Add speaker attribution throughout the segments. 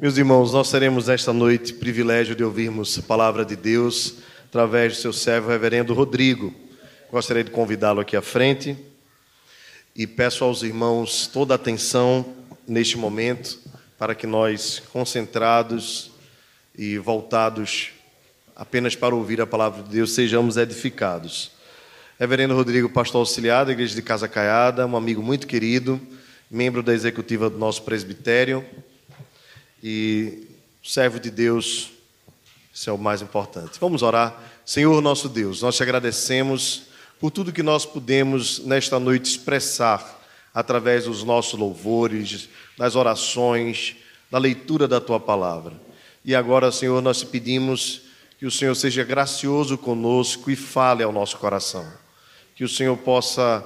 Speaker 1: Meus irmãos, nós teremos esta noite privilégio de ouvirmos a palavra de Deus através do seu servo reverendo Rodrigo. Gostaria de convidá-lo aqui à frente e peço aos irmãos toda a atenção neste momento para que nós, concentrados e voltados apenas para ouvir a palavra de Deus, sejamos edificados. Reverendo Rodrigo, pastor auxiliar da Igreja de Casa Caiada, um amigo muito querido, membro da executiva do nosso presbitério e servo de Deus, isso é o mais importante. Vamos orar. Senhor nosso Deus, nós te agradecemos por tudo que nós pudemos nesta noite expressar através dos nossos louvores, das orações, da leitura da tua palavra. E agora, Senhor, nós te pedimos que o Senhor seja gracioso conosco e fale ao nosso coração. Que o Senhor possa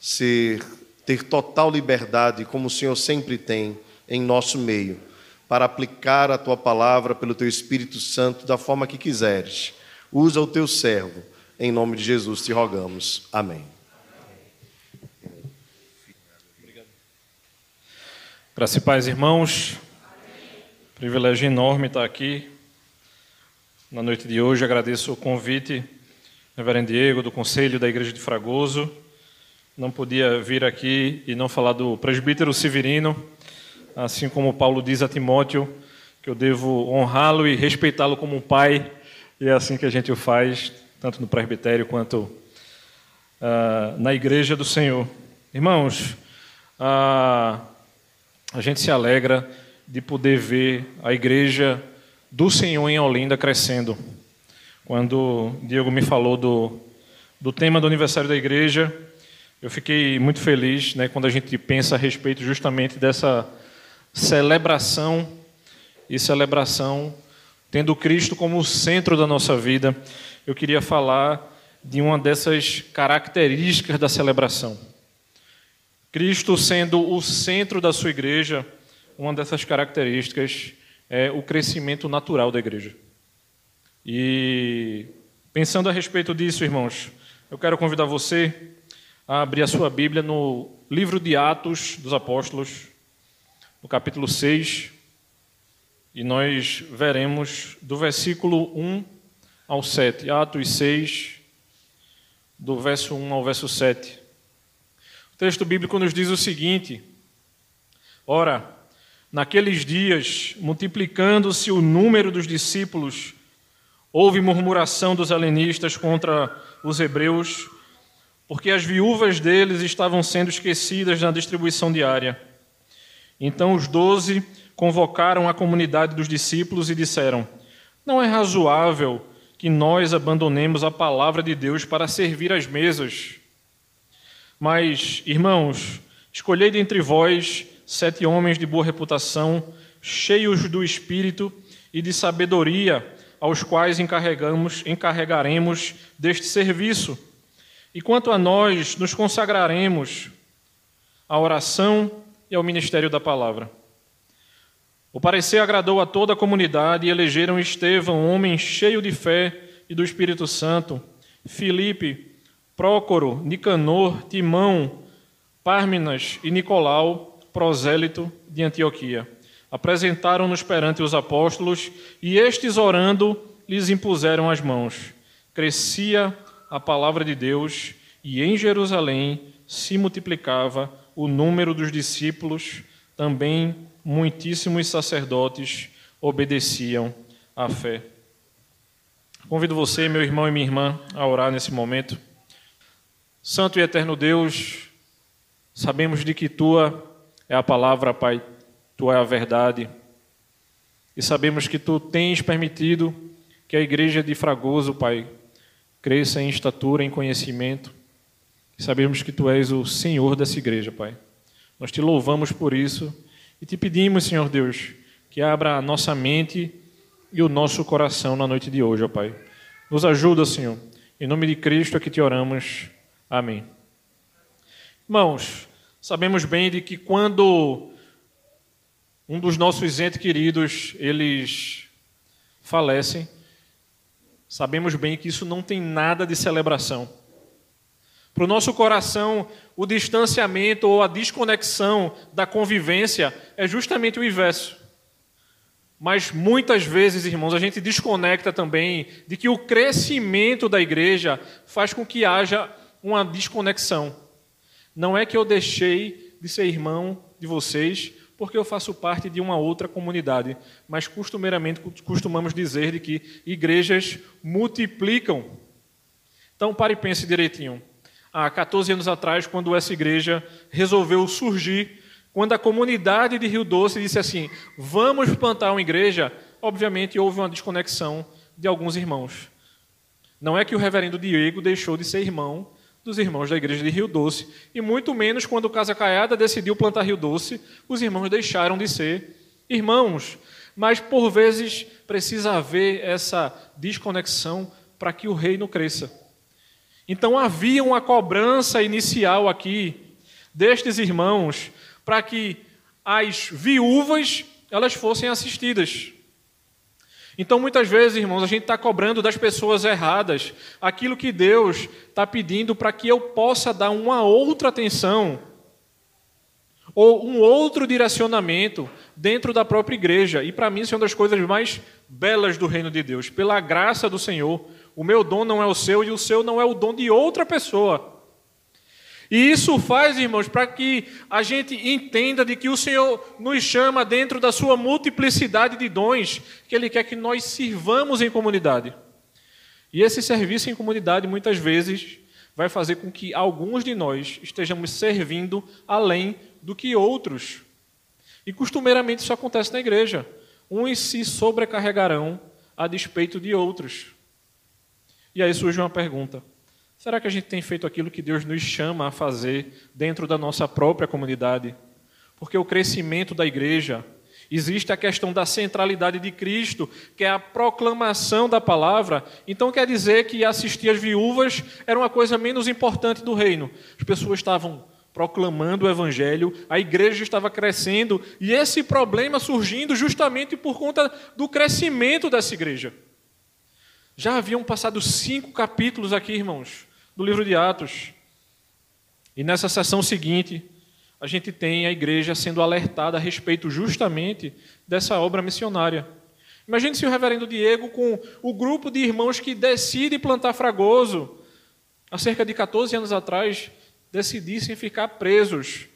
Speaker 1: ser, ter total liberdade, como o Senhor sempre tem, em nosso meio para aplicar a tua palavra pelo teu Espírito Santo da forma que quiseres. Usa o teu servo. Em nome de Jesus te rogamos. Amém.
Speaker 2: Graças e paz, irmãos. Privilégio enorme estar aqui na noite de hoje. Agradeço o convite, Reverendo Diego, do Conselho da Igreja de Fragoso. Não podia vir aqui e não falar do presbítero Severino, assim como Paulo diz a Timóteo, que eu devo honrá-lo e respeitá-lo como um pai, e é assim que a gente o faz, tanto no presbitério quanto uh, na igreja do Senhor. Irmãos, uh, a gente se alegra de poder ver a igreja do Senhor em Olinda crescendo. Quando Diego me falou do, do tema do aniversário da igreja, eu fiquei muito feliz né, quando a gente pensa a respeito justamente dessa celebração e celebração, tendo Cristo como o centro da nossa vida, eu queria falar de uma dessas características da celebração. Cristo sendo o centro da sua igreja, uma dessas características é o crescimento natural da igreja. E pensando a respeito disso, irmãos, eu quero convidar você a abrir a sua Bíblia no livro de Atos dos Apóstolos, no capítulo 6, e nós veremos do versículo 1 ao 7, Atos 6, do verso 1 ao verso 7. O texto bíblico nos diz o seguinte: Ora, naqueles dias, multiplicando-se o número dos discípulos, houve murmuração dos helenistas contra os hebreus, porque as viúvas deles estavam sendo esquecidas na distribuição diária. Então os doze convocaram a comunidade dos discípulos e disseram: Não é razoável que nós abandonemos a palavra de Deus para servir às mesas. Mas, irmãos, escolhei dentre vós sete homens de boa reputação, cheios do espírito e de sabedoria, aos quais encarregamos, encarregaremos deste serviço. E quanto a nós, nos consagraremos à oração e ao ministério da palavra. O parecer agradou a toda a comunidade e elegeram Estevão, homem cheio de fé e do Espírito Santo, Filipe, Prócoro, Nicanor, Timão, Párminas e Nicolau, prosélito de Antioquia. Apresentaram-nos perante os apóstolos e estes, orando, lhes impuseram as mãos. Crescia a palavra de Deus e em Jerusalém se multiplicava o número dos discípulos, também muitíssimos sacerdotes obedeciam à fé. Convido você, meu irmão e minha irmã, a orar nesse momento. Santo e eterno Deus, sabemos de que tua é a palavra, Pai, tua é a verdade. E sabemos que tu tens permitido que a igreja de Fragoso, Pai, cresça em estatura, em conhecimento Sabemos que tu és o Senhor dessa igreja, Pai. Nós te louvamos por isso e te pedimos, Senhor Deus, que abra a nossa mente e o nosso coração na noite de hoje, ó Pai. Nos ajuda, Senhor. Em nome de Cristo é que te oramos. Amém. Irmãos, sabemos bem de que quando um dos nossos entes queridos, eles falecem, sabemos bem que isso não tem nada de celebração. Para o nosso coração, o distanciamento ou a desconexão da convivência é justamente o inverso. Mas muitas vezes, irmãos, a gente desconecta também de que o crescimento da igreja faz com que haja uma desconexão. Não é que eu deixei de ser irmão de vocês porque eu faço parte de uma outra comunidade, mas costumeiramente costumamos dizer de que igrejas multiplicam. Então pare e pense direitinho. Há 14 anos atrás, quando essa igreja resolveu surgir, quando a comunidade de Rio Doce disse assim: vamos plantar uma igreja, obviamente houve uma desconexão de alguns irmãos. Não é que o reverendo Diego deixou de ser irmão dos irmãos da igreja de Rio Doce, e muito menos quando Casa Caiada decidiu plantar Rio Doce, os irmãos deixaram de ser irmãos. Mas por vezes precisa haver essa desconexão para que o reino cresça. Então havia uma cobrança inicial aqui destes irmãos para que as viúvas elas fossem assistidas. Então, muitas vezes, irmãos, a gente está cobrando das pessoas erradas aquilo que Deus está pedindo para que eu possa dar uma outra atenção ou um outro direcionamento dentro da própria igreja. E para mim, isso é uma das coisas mais belas do reino de Deus. Pela graça do Senhor, o meu dom não é o seu e o seu não é o dom de outra pessoa. E isso faz, irmãos, para que a gente entenda de que o Senhor nos chama dentro da sua multiplicidade de dons, que Ele quer que nós sirvamos em comunidade. E esse serviço em comunidade, muitas vezes, vai fazer com que alguns de nós estejamos servindo além do que outros. E costumeiramente isso acontece na igreja. Uns se sobrecarregarão a despeito de outros. E aí surge uma pergunta: Será que a gente tem feito aquilo que Deus nos chama a fazer dentro da nossa própria comunidade? Porque o crescimento da igreja, existe a questão da centralidade de Cristo, que é a proclamação da palavra. Então quer dizer que assistir as viúvas era uma coisa menos importante do reino. As pessoas estavam proclamando o evangelho, a igreja estava crescendo e esse problema surgindo justamente por conta do crescimento dessa igreja. Já haviam passado cinco capítulos aqui, irmãos do livro de Atos. E nessa sessão seguinte, a gente tem a igreja sendo alertada a respeito justamente dessa obra missionária. Imagine se o reverendo Diego, com o grupo de irmãos que decide plantar Fragoso, há cerca de 14 anos atrás, decidissem ficar presos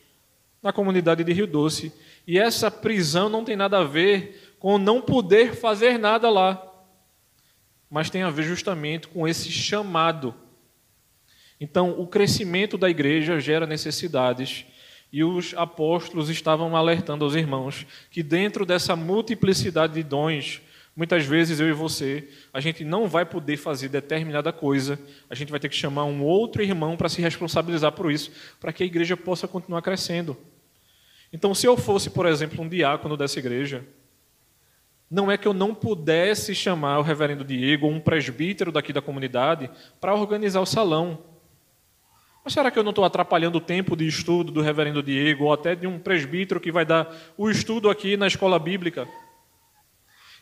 Speaker 2: na comunidade de Rio Doce. E essa prisão não tem nada a ver com não poder fazer nada lá, mas tem a ver justamente com esse chamado então, o crescimento da igreja gera necessidades e os apóstolos estavam alertando aos irmãos que dentro dessa multiplicidade de dons, muitas vezes eu e você, a gente não vai poder fazer determinada coisa, a gente vai ter que chamar um outro irmão para se responsabilizar por isso, para que a igreja possa continuar crescendo. Então, se eu fosse, por exemplo, um diácono dessa igreja, não é que eu não pudesse chamar o reverendo Diego ou um presbítero daqui da comunidade para organizar o salão. Mas será que eu não estou atrapalhando o tempo de estudo do reverendo Diego ou até de um presbítero que vai dar o estudo aqui na escola bíblica?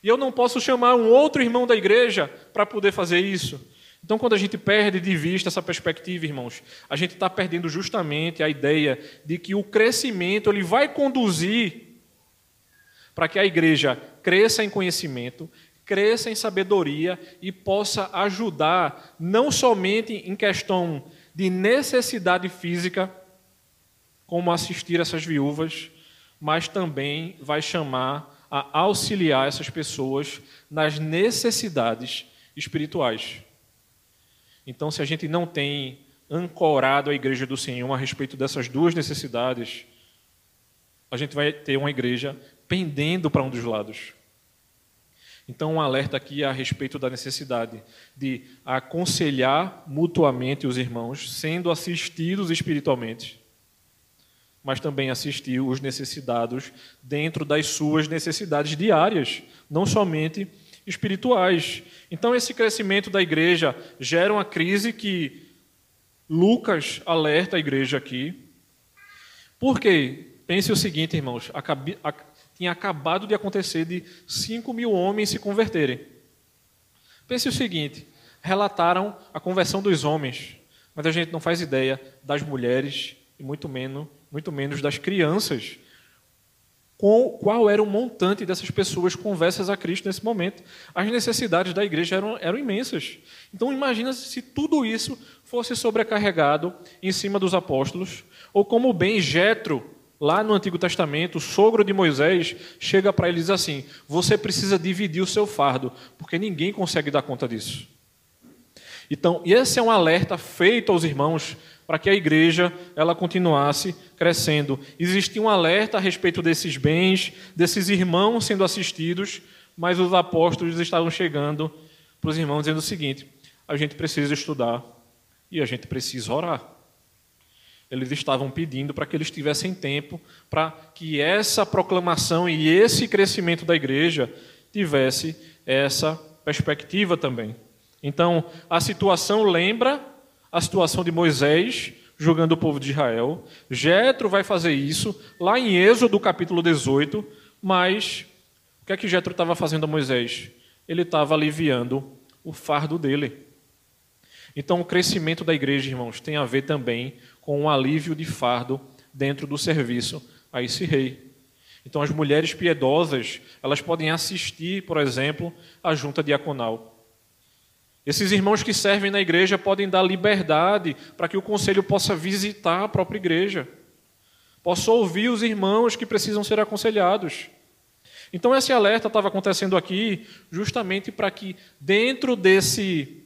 Speaker 2: E eu não posso chamar um outro irmão da igreja para poder fazer isso. Então, quando a gente perde de vista essa perspectiva, irmãos, a gente está perdendo justamente a ideia de que o crescimento ele vai conduzir para que a igreja cresça em conhecimento, cresça em sabedoria e possa ajudar não somente em questão de necessidade física, como assistir essas viúvas, mas também vai chamar a auxiliar essas pessoas nas necessidades espirituais. Então, se a gente não tem ancorado a igreja do Senhor a respeito dessas duas necessidades, a gente vai ter uma igreja pendendo para um dos lados. Então, um alerta aqui a respeito da necessidade de aconselhar mutuamente os irmãos, sendo assistidos espiritualmente, mas também assistir os necessitados dentro das suas necessidades diárias, não somente espirituais. Então, esse crescimento da igreja gera uma crise que Lucas alerta a igreja aqui. Por quê? Pense o seguinte, irmãos: tinha acabado de acontecer de 5 mil homens se converterem. Pense o seguinte: relataram a conversão dos homens, mas a gente não faz ideia das mulheres e muito menos, muito menos das crianças. qual era o montante dessas pessoas conversas a Cristo nesse momento. As necessidades da igreja eram, eram imensas. Então imagina se tudo isso fosse sobrecarregado em cima dos apóstolos, ou como bem Jetro, lá no Antigo Testamento, o sogro de Moisés, chega para ele e diz assim: Você precisa dividir o seu fardo, porque ninguém consegue dar conta disso. Então, esse é um alerta feito aos irmãos para que a igreja ela continuasse crescendo. Existia um alerta a respeito desses bens, desses irmãos sendo assistidos, mas os apóstolos estavam chegando para os irmãos dizendo o seguinte: a gente precisa estudar e a gente precisa orar. Eles estavam pedindo para que eles tivessem tempo para que essa proclamação e esse crescimento da igreja tivesse essa perspectiva também. Então, a situação lembra a situação de Moisés julgando o povo de Israel. Jetro vai fazer isso lá em Êxodo capítulo 18, mas o que é que Jetro estava fazendo a Moisés? Ele estava aliviando o fardo dele. Então, o crescimento da igreja, irmãos, tem a ver também com um alívio de fardo dentro do serviço a esse rei. Então, as mulheres piedosas, elas podem assistir, por exemplo, à junta diaconal. Esses irmãos que servem na igreja podem dar liberdade para que o conselho possa visitar a própria igreja, possa ouvir os irmãos que precisam ser aconselhados. Então, esse alerta estava acontecendo aqui justamente para que, dentro desse,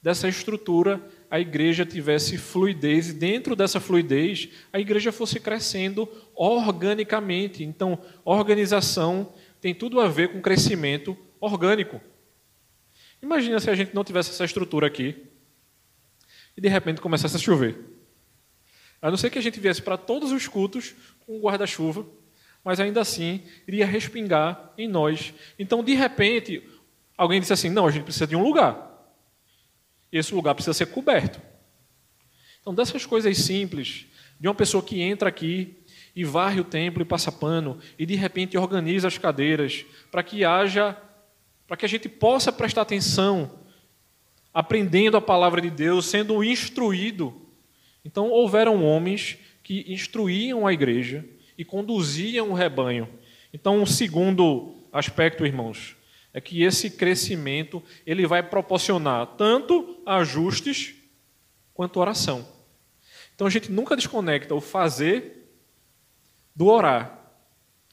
Speaker 2: dessa estrutura, a igreja tivesse fluidez, e dentro dessa fluidez, a igreja fosse crescendo organicamente. Então, organização tem tudo a ver com crescimento orgânico. Imagina se a gente não tivesse essa estrutura aqui e de repente começasse a chover. A não ser que a gente viesse para todos os cultos com um guarda-chuva, mas ainda assim iria respingar em nós. Então, de repente, alguém disse assim: não, a gente precisa de um lugar. Esse lugar precisa ser coberto. Então, dessas coisas simples, de uma pessoa que entra aqui e varre o templo e passa pano, e de repente organiza as cadeiras, para que haja para que a gente possa prestar atenção, aprendendo a palavra de Deus, sendo instruído. Então, houveram homens que instruíam a igreja e conduziam o rebanho. Então, o segundo aspecto, irmãos, é que esse crescimento ele vai proporcionar tanto ajustes quanto oração. Então a gente nunca desconecta o fazer do orar.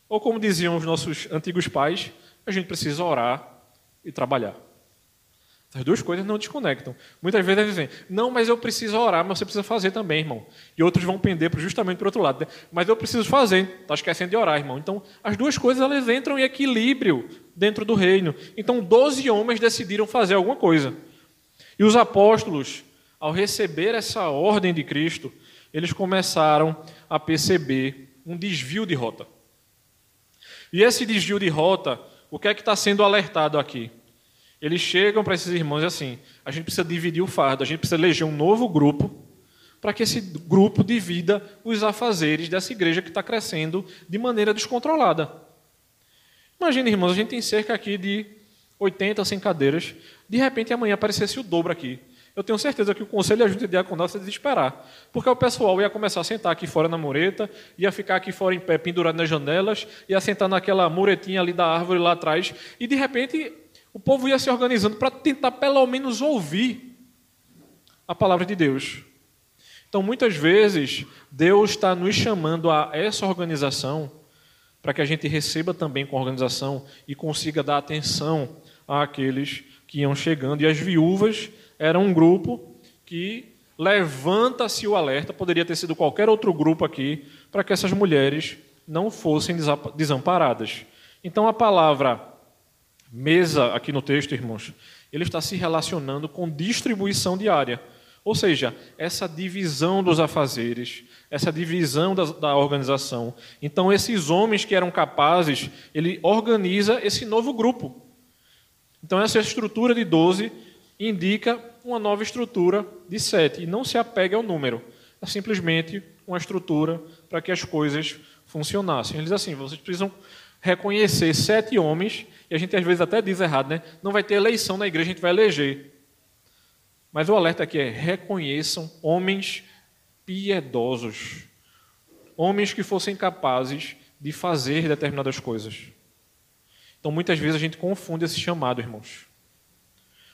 Speaker 2: Ou como diziam os nossos antigos pais, a gente precisa orar e trabalhar. As duas coisas não desconectam. Muitas vezes eles dizem, não, mas eu preciso orar, mas você precisa fazer também, irmão. E outros vão pender justamente para o outro lado. Né? Mas eu preciso fazer, está esquecendo de orar, irmão. Então, as duas coisas elas entram em equilíbrio dentro do reino. Então, doze homens decidiram fazer alguma coisa. E os apóstolos, ao receber essa ordem de Cristo, eles começaram a perceber um desvio de rota. E esse desvio de rota o que é que está sendo alertado aqui? Eles chegam para esses irmãos e assim: a gente precisa dividir o fardo, a gente precisa eleger um novo grupo para que esse grupo divida os afazeres dessa igreja que está crescendo de maneira descontrolada. Imagina, irmãos, a gente tem cerca aqui de 80, 100 cadeiras. De repente, amanhã aparecesse o dobro aqui eu tenho certeza que o conselho e a junta diaconal se desesperar. Porque o pessoal ia começar a sentar aqui fora na mureta, ia ficar aqui fora em pé, pendurado nas janelas, ia sentar naquela muretinha ali da árvore lá atrás, e de repente o povo ia se organizando para tentar pelo menos ouvir a palavra de Deus. Então, muitas vezes, Deus está nos chamando a essa organização para que a gente receba também com a organização e consiga dar atenção àqueles que iam chegando. E as viúvas era um grupo que levanta-se o alerta, poderia ter sido qualquer outro grupo aqui, para que essas mulheres não fossem desamparadas. Então a palavra mesa aqui no texto, irmãos, ele está se relacionando com distribuição diária. Ou seja, essa divisão dos afazeres, essa divisão da, da, organização. Então, esses homens que eram capazes, ele organiza esse novo grupo. Então, essa estrutura de 12 indica uma nova estrutura de sete e não se apega ao número. É simplesmente uma estrutura para que as coisas funcionassem. Eles assim, vocês precisam reconhecer sete homens, e a gente às vezes até diz errado, né? Não vai ter eleição na igreja, a gente vai eleger. Mas o alerta aqui é: reconheçam homens piedosos, homens que fossem capazes de fazer determinadas coisas. Então, muitas vezes a gente confunde esse chamado, irmãos.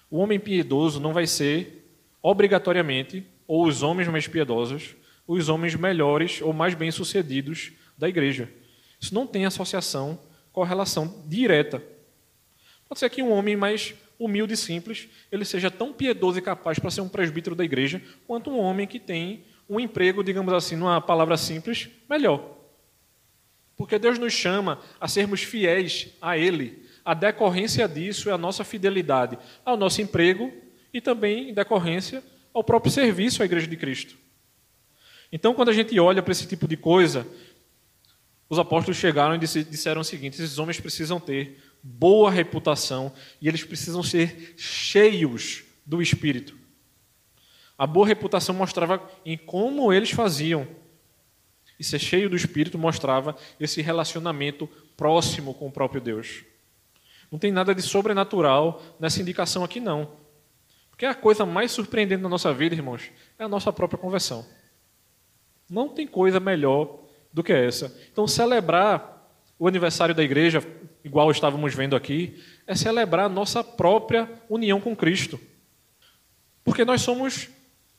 Speaker 2: O homem piedoso não vai ser, obrigatoriamente, ou os homens mais piedosos, os homens melhores ou mais bem-sucedidos da igreja. Isso não tem associação, correlação direta. Pode ser que um homem mais humilde e simples, ele seja tão piedoso e capaz para ser um presbítero da igreja, quanto um homem que tem um emprego, digamos assim, numa palavra simples, melhor. Porque Deus nos chama a sermos fiéis a Ele. A decorrência disso é a nossa fidelidade ao nosso emprego e também em decorrência ao próprio serviço à Igreja de Cristo. Então, quando a gente olha para esse tipo de coisa, os apóstolos chegaram e disseram o seguinte: esses homens precisam ter boa reputação e eles precisam ser cheios do Espírito. A boa reputação mostrava em como eles faziam. E ser cheio do Espírito mostrava esse relacionamento próximo com o próprio Deus. Não tem nada de sobrenatural nessa indicação aqui, não. Porque a coisa mais surpreendente na nossa vida, irmãos, é a nossa própria conversão. Não tem coisa melhor do que essa. Então, celebrar o aniversário da igreja, igual estávamos vendo aqui, é celebrar a nossa própria união com Cristo. Porque nós somos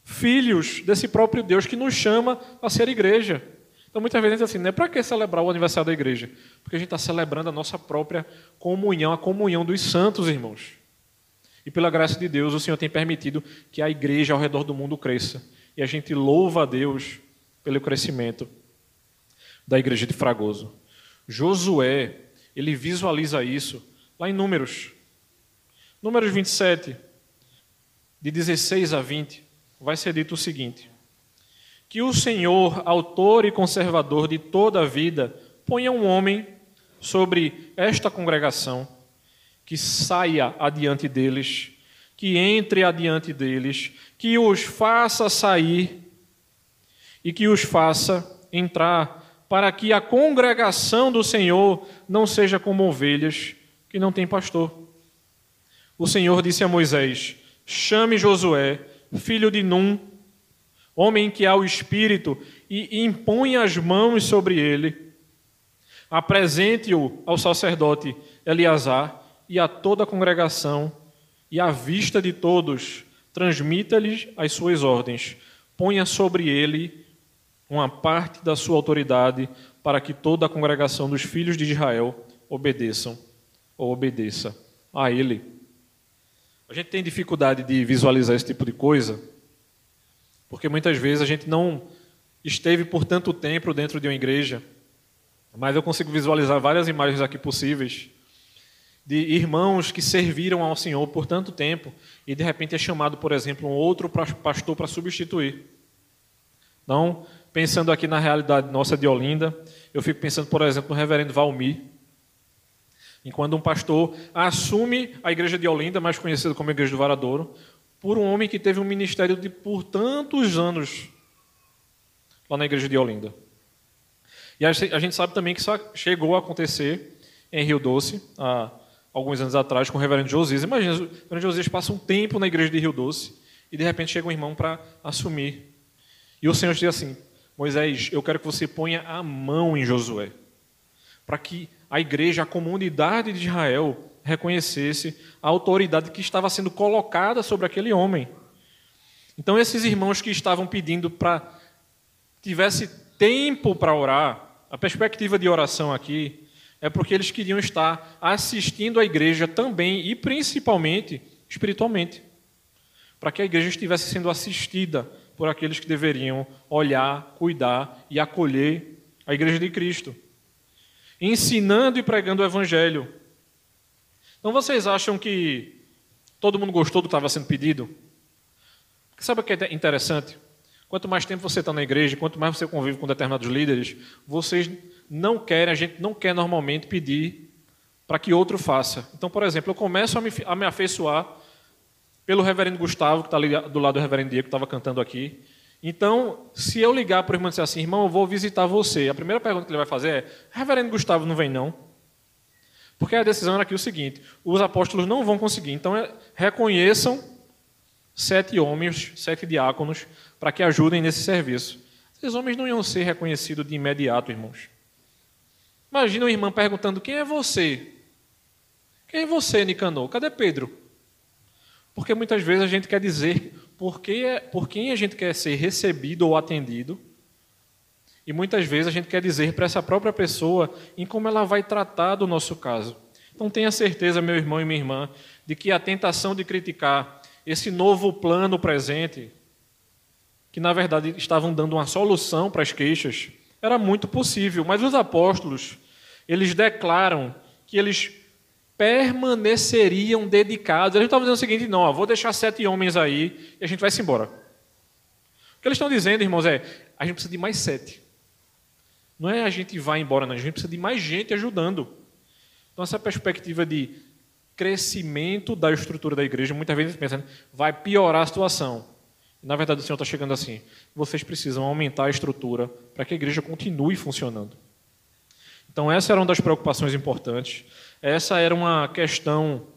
Speaker 2: filhos desse próprio Deus que nos chama a ser igreja. Então, muitas vezes assim, né, para que celebrar o aniversário da igreja? Porque a gente está celebrando a nossa própria comunhão, a comunhão dos santos, irmãos. E pela graça de Deus, o Senhor tem permitido que a igreja ao redor do mundo cresça. E a gente louva a Deus pelo crescimento da igreja de Fragoso. Josué, ele visualiza isso lá em Números. Números 27, de 16 a 20, vai ser dito o seguinte: Que o Senhor, autor e conservador de toda a vida, ponha um homem sobre esta congregação, que saia adiante deles, que entre adiante deles, que os faça sair e que os faça entrar para que a congregação do Senhor não seja como ovelhas que não têm pastor. O Senhor disse a Moisés: Chame Josué, filho de Num, homem que há o espírito, e impõe as mãos sobre ele. Apresente-o ao sacerdote Eleazar e a toda a congregação, e à vista de todos, transmita-lhes as suas ordens. Ponha sobre ele uma parte da sua autoridade para que toda a congregação dos filhos de Israel obedeçam ou obedeça a ele. A gente tem dificuldade de visualizar esse tipo de coisa, porque muitas vezes a gente não esteve por tanto tempo dentro de uma igreja, mas eu consigo visualizar várias imagens aqui possíveis de irmãos que serviram ao Senhor por tanto tempo e de repente é chamado, por exemplo, um outro pastor para substituir. Então, pensando aqui na realidade nossa de Olinda, eu fico pensando, por exemplo, no reverendo Valmir. Enquanto um pastor assume a igreja de Olinda, mais conhecida como Igreja do Varadouro, por um homem que teve um ministério de por tantos anos lá na igreja de Olinda. E a gente sabe também que isso chegou a acontecer em Rio Doce, há alguns anos atrás, com o reverendo Josias. Imagina, o reverendo Josias passa um tempo na igreja de Rio Doce e de repente chega um irmão para assumir. E o Senhor diz assim: Moisés, eu quero que você ponha a mão em Josué, para que a igreja, a comunidade de Israel, reconhecesse a autoridade que estava sendo colocada sobre aquele homem. Então, esses irmãos que estavam pedindo para tivesse tempo para orar, a perspectiva de oração aqui é porque eles queriam estar assistindo a igreja também e principalmente espiritualmente, para que a igreja estivesse sendo assistida por aqueles que deveriam olhar, cuidar e acolher a igreja de Cristo, ensinando e pregando o evangelho. Então vocês acham que todo mundo gostou do que estava sendo pedido? Porque sabe o que é interessante? Quanto mais tempo você está na igreja, quanto mais você convive com determinados líderes, vocês não querem, a gente não quer normalmente pedir para que outro faça. Então, por exemplo, eu começo a me, a me afeiçoar pelo reverendo Gustavo, que está ali do lado do reverendo Diego, que estava cantando aqui. Então, se eu ligar para o irmão e dizer assim, irmão, eu vou visitar você, a primeira pergunta que ele vai fazer é: reverendo Gustavo não vem não? Porque a decisão era aqui o seguinte: os apóstolos não vão conseguir. Então, é, reconheçam sete homens, sete diáconos, para que ajudem nesse serviço. Esses homens não iam ser reconhecidos de imediato, irmãos. Imagina uma irmã perguntando: quem é você? Quem é você, Nicanor? Cadê Pedro? Porque muitas vezes a gente quer dizer por, que, por quem a gente quer ser recebido ou atendido, e muitas vezes a gente quer dizer para essa própria pessoa em como ela vai tratar do nosso caso. Então tenha certeza, meu irmão e minha irmã, de que a tentação de criticar esse novo plano presente, que na verdade estavam dando uma solução para as queixas, era muito possível, mas os apóstolos, eles declaram que eles permaneceriam dedicados. Eles não estavam dizendo o seguinte, não, ó, vou deixar sete homens aí e a gente vai se embora. O que eles estão dizendo, irmãos, é a gente precisa de mais sete. Não é a gente vai embora, não, a gente precisa de mais gente ajudando. Então, essa perspectiva de crescimento da estrutura da igreja, muitas vezes pensando, vai piorar a situação. Na verdade, o Senhor está chegando assim. Vocês precisam aumentar a estrutura para que a igreja continue funcionando. Então, essa era uma das preocupações importantes. Essa era uma questão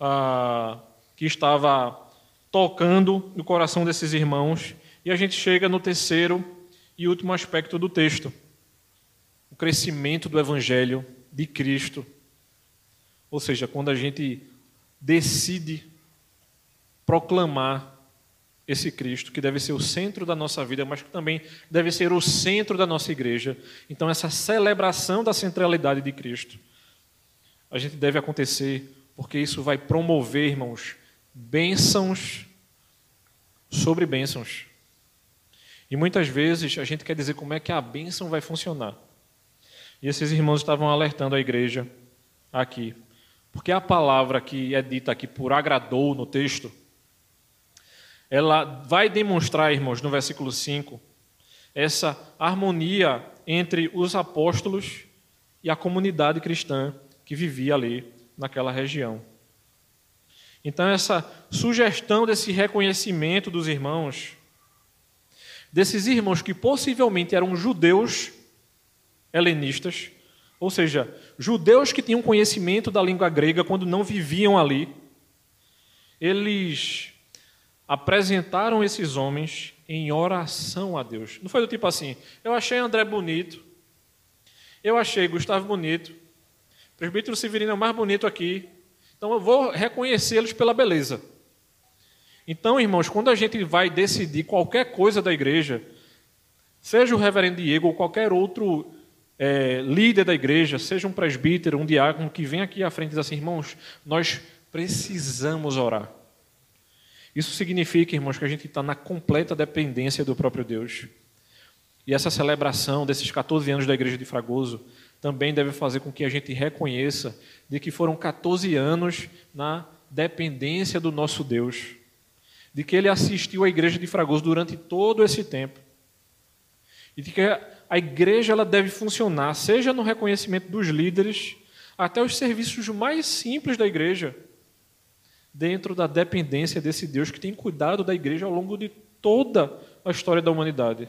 Speaker 2: ah, que estava tocando no coração desses irmãos. E a gente chega no terceiro e último aspecto do texto: o crescimento do evangelho de Cristo. Ou seja, quando a gente decide proclamar esse Cristo, que deve ser o centro da nossa vida, mas que também deve ser o centro da nossa igreja. Então, essa celebração da centralidade de Cristo, a gente deve acontecer, porque isso vai promover, irmãos, bênçãos sobre bênçãos. E muitas vezes a gente quer dizer como é que a bênção vai funcionar. E esses irmãos estavam alertando a igreja aqui. Porque a palavra que é dita aqui por agradou no texto, ela vai demonstrar, irmãos, no versículo 5, essa harmonia entre os apóstolos e a comunidade cristã que vivia ali naquela região. Então, essa sugestão desse reconhecimento dos irmãos, desses irmãos que possivelmente eram judeus helenistas, ou seja, judeus que tinham conhecimento da língua grega quando não viviam ali, eles apresentaram esses homens em oração a Deus. Não foi do tipo assim, eu achei André bonito, eu achei Gustavo bonito, presbítero Severino é o mais bonito aqui, então eu vou reconhecê-los pela beleza. Então, irmãos, quando a gente vai decidir qualquer coisa da igreja, seja o reverendo Diego ou qualquer outro é, líder da igreja, seja um presbítero, um diácono, que vem aqui à frente e diz assim, irmãos, nós precisamos orar. Isso significa, irmãos, que a gente está na completa dependência do próprio Deus. E essa celebração desses 14 anos da Igreja de Fragoso também deve fazer com que a gente reconheça de que foram 14 anos na dependência do nosso Deus, de que ele assistiu à Igreja de Fragoso durante todo esse tempo, e de que a igreja ela deve funcionar, seja no reconhecimento dos líderes, até os serviços mais simples da igreja dentro da dependência desse Deus que tem cuidado da igreja ao longo de toda a história da humanidade,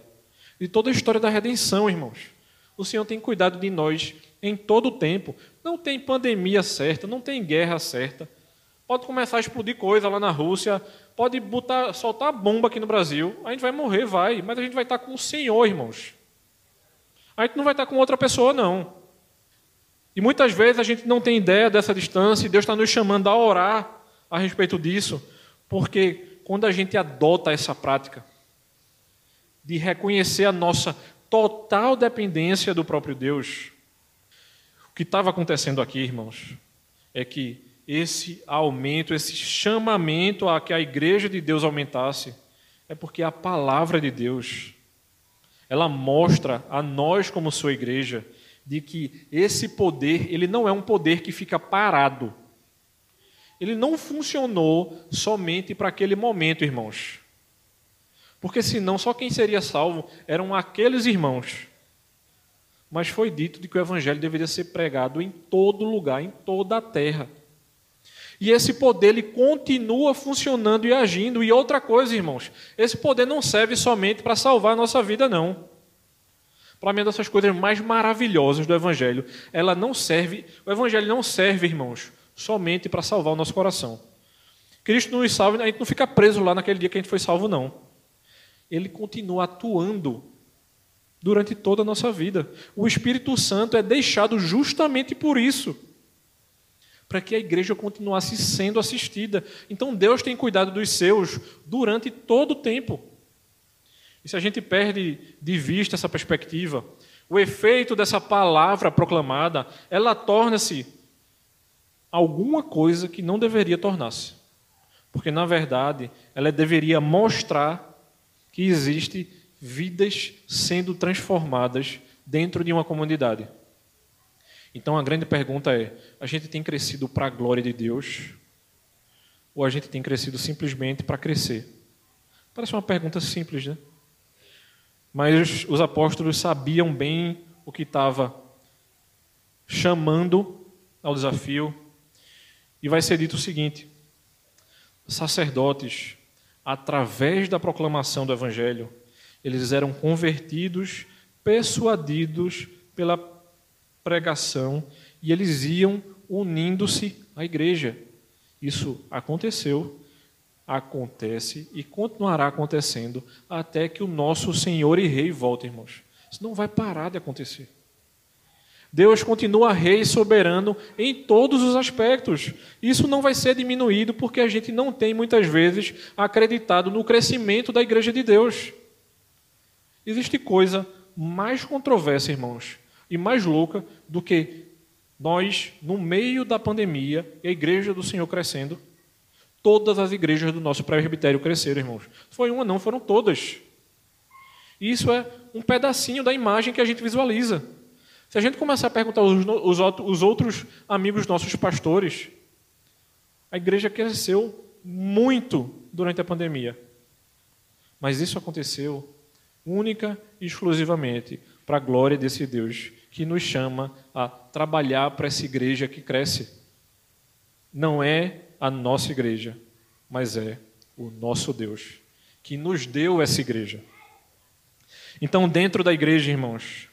Speaker 2: de toda a história da redenção, irmãos. O Senhor tem cuidado de nós em todo o tempo. Não tem pandemia certa, não tem guerra certa. Pode começar a explodir coisa lá na Rússia, pode botar, soltar bomba aqui no Brasil, a gente vai morrer, vai, mas a gente vai estar com o Senhor, irmãos. A gente não vai estar com outra pessoa, não. E muitas vezes a gente não tem ideia dessa distância e Deus está nos chamando a orar a respeito disso, porque quando a gente adota essa prática de reconhecer a nossa total dependência do próprio Deus, o que estava acontecendo aqui, irmãos, é que esse aumento, esse chamamento a que a igreja de Deus aumentasse, é porque a palavra de Deus, ela mostra a nós como sua igreja de que esse poder, ele não é um poder que fica parado ele não funcionou somente para aquele momento, irmãos. Porque senão só quem seria salvo eram aqueles irmãos. Mas foi dito de que o evangelho deveria ser pregado em todo lugar, em toda a terra. E esse poder ele continua funcionando e agindo. E outra coisa, irmãos, esse poder não serve somente para salvar a nossa vida, não. Para mim, é dessas coisas mais maravilhosas do Evangelho. Ela não serve, o Evangelho não serve, irmãos, somente para salvar o nosso coração. Cristo nos salva, a gente não fica preso lá naquele dia que a gente foi salvo, não. Ele continua atuando durante toda a nossa vida. O Espírito Santo é deixado justamente por isso para que a igreja continuasse sendo assistida. Então Deus tem cuidado dos seus durante todo o tempo. E se a gente perde de vista essa perspectiva, o efeito dessa palavra proclamada, ela torna-se alguma coisa que não deveria tornar-se. Porque, na verdade, ela deveria mostrar que existe vidas sendo transformadas dentro de uma comunidade. Então a grande pergunta é: a gente tem crescido para a glória de Deus? Ou a gente tem crescido simplesmente para crescer? Parece uma pergunta simples, né? Mas os apóstolos sabiam bem o que estava chamando ao desafio. E vai ser dito o seguinte: sacerdotes, através da proclamação do Evangelho, eles eram convertidos, persuadidos pela pregação e eles iam unindo-se à igreja. Isso aconteceu, acontece e continuará acontecendo até que o nosso Senhor e Rei volte, irmãos. Isso não vai parar de acontecer. Deus continua rei soberano em todos os aspectos. Isso não vai ser diminuído porque a gente não tem muitas vezes acreditado no crescimento da igreja de Deus. Existe coisa mais controversa, irmãos, e mais louca do que nós, no meio da pandemia, e a igreja do Senhor crescendo. Todas as igrejas do nosso presbitério cresceram, irmãos. Foi uma, não, foram todas. Isso é um pedacinho da imagem que a gente visualiza. Se a gente começar a perguntar os, os outros amigos nossos pastores, a igreja cresceu muito durante a pandemia. Mas isso aconteceu única e exclusivamente para a glória desse Deus que nos chama a trabalhar para essa igreja que cresce. Não é a nossa igreja, mas é o nosso Deus que nos deu essa igreja. Então, dentro da igreja, irmãos,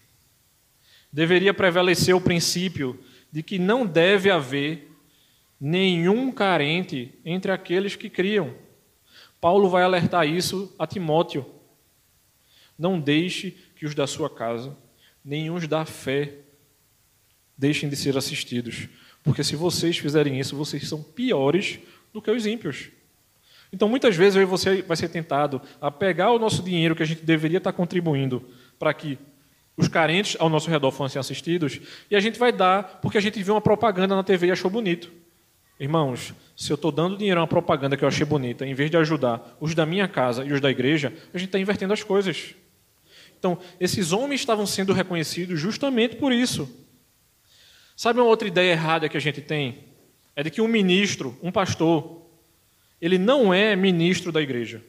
Speaker 2: deveria prevalecer o princípio de que não deve haver nenhum carente entre aqueles que criam. Paulo vai alertar isso a Timóteo. Não deixe que os da sua casa, os da fé, deixem de ser assistidos. Porque se vocês fizerem isso, vocês são piores do que os ímpios. Então, muitas vezes, você vai ser tentado a pegar o nosso dinheiro que a gente deveria estar contribuindo para que os carentes ao nosso redor fossem assistidos, e a gente vai dar porque a gente viu uma propaganda na TV e achou bonito. Irmãos, se eu estou dando dinheiro a uma propaganda que eu achei bonita, em vez de ajudar os da minha casa e os da igreja, a gente está invertendo as coisas. Então, esses homens estavam sendo reconhecidos justamente por isso. Sabe uma outra ideia errada que a gente tem? É de que um ministro, um pastor, ele não é ministro da igreja.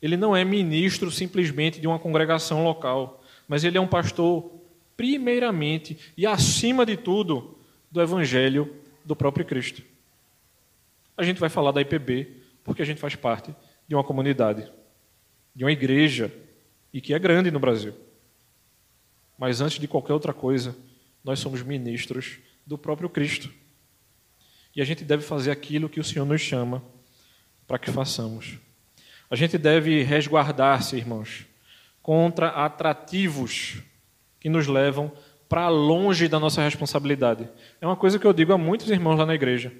Speaker 2: Ele não é ministro simplesmente de uma congregação local, mas ele é um pastor, primeiramente e acima de tudo, do evangelho do próprio Cristo. A gente vai falar da IPB porque a gente faz parte de uma comunidade, de uma igreja e que é grande no Brasil. Mas antes de qualquer outra coisa, nós somos ministros do próprio Cristo. E a gente deve fazer aquilo que o Senhor nos chama para que façamos. A gente deve resguardar-se, irmãos, contra atrativos que nos levam para longe da nossa responsabilidade. É uma coisa que eu digo a muitos irmãos lá na igreja.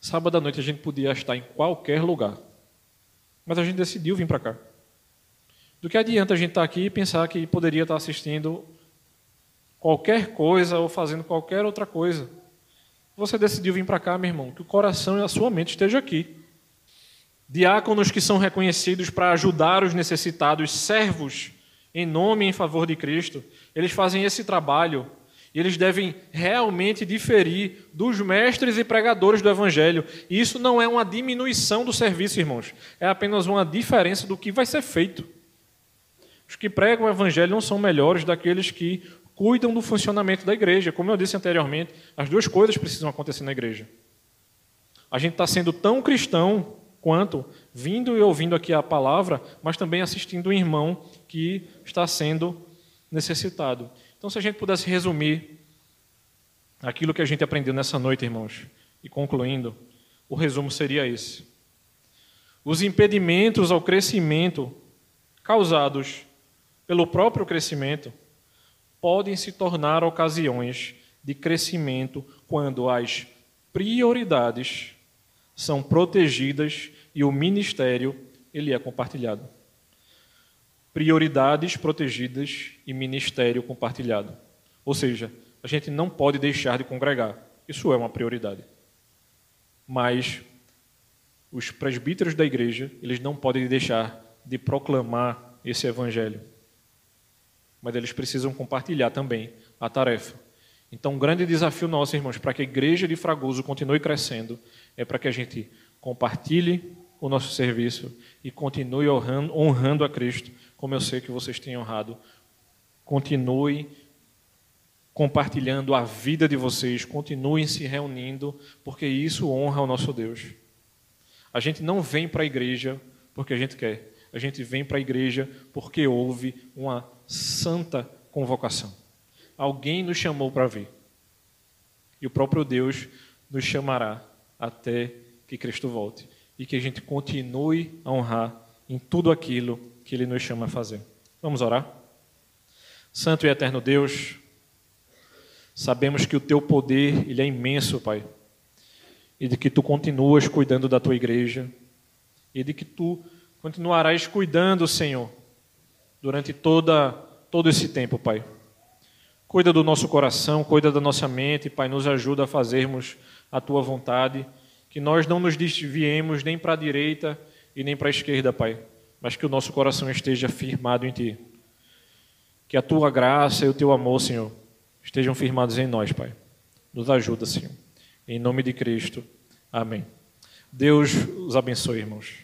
Speaker 2: Sábado à noite a gente podia estar em qualquer lugar, mas a gente decidiu vir para cá. Do que adianta a gente estar aqui e pensar que poderia estar assistindo qualquer coisa ou fazendo qualquer outra coisa? Você decidiu vir para cá, meu irmão, que o coração e a sua mente estejam aqui. Diáconos que são reconhecidos para ajudar os necessitados, servos em nome e em favor de Cristo, eles fazem esse trabalho e eles devem realmente diferir dos mestres e pregadores do Evangelho. E isso não é uma diminuição do serviço, irmãos, é apenas uma diferença do que vai ser feito. Os que pregam o evangelho não são melhores daqueles que cuidam do funcionamento da igreja. Como eu disse anteriormente, as duas coisas precisam acontecer na igreja. A gente está sendo tão cristão quanto vindo e ouvindo aqui a palavra, mas também assistindo um irmão que está sendo necessitado. Então, se a gente pudesse resumir aquilo que a gente aprendeu nessa noite, irmãos, e concluindo, o resumo seria esse: os impedimentos ao crescimento causados pelo próprio crescimento, podem se tornar ocasiões de crescimento quando as prioridades são protegidas e o ministério ele é compartilhado. Prioridades protegidas e ministério compartilhado. Ou seja, a gente não pode deixar de congregar. Isso é uma prioridade. Mas os presbíteros da igreja, eles não podem deixar de proclamar esse evangelho. Mas eles precisam compartilhar também a tarefa. Então, um grande desafio nosso, irmãos, para que a igreja de Fragoso continue crescendo, é para que a gente compartilhe o nosso serviço e continue honrando, a Cristo, como eu sei que vocês têm honrado. Continue compartilhando a vida de vocês, continuem se reunindo, porque isso honra o nosso Deus. A gente não vem para a igreja porque a gente quer, a gente vem para a igreja porque houve uma santa convocação. Alguém nos chamou para vir. E o próprio Deus nos chamará até que Cristo volte. E que a gente continue a honrar em tudo aquilo que Ele nos chama a fazer. Vamos orar? Santo e eterno Deus, sabemos que o Teu poder ele é imenso, Pai. E de que Tu continuas cuidando da Tua igreja. E de que Tu continuarás cuidando, Senhor, durante toda, todo esse tempo, Pai. Cuida do nosso coração, cuida da nossa mente, Pai, nos ajuda a fazermos a tua vontade, que nós não nos desviemos nem para a direita e nem para a esquerda, Pai, mas que o nosso coração esteja firmado em ti. Que a tua graça e o teu amor, Senhor, estejam firmados em nós, Pai. Nos ajuda, Senhor. Em nome de Cristo. Amém. Deus os abençoe, irmãos.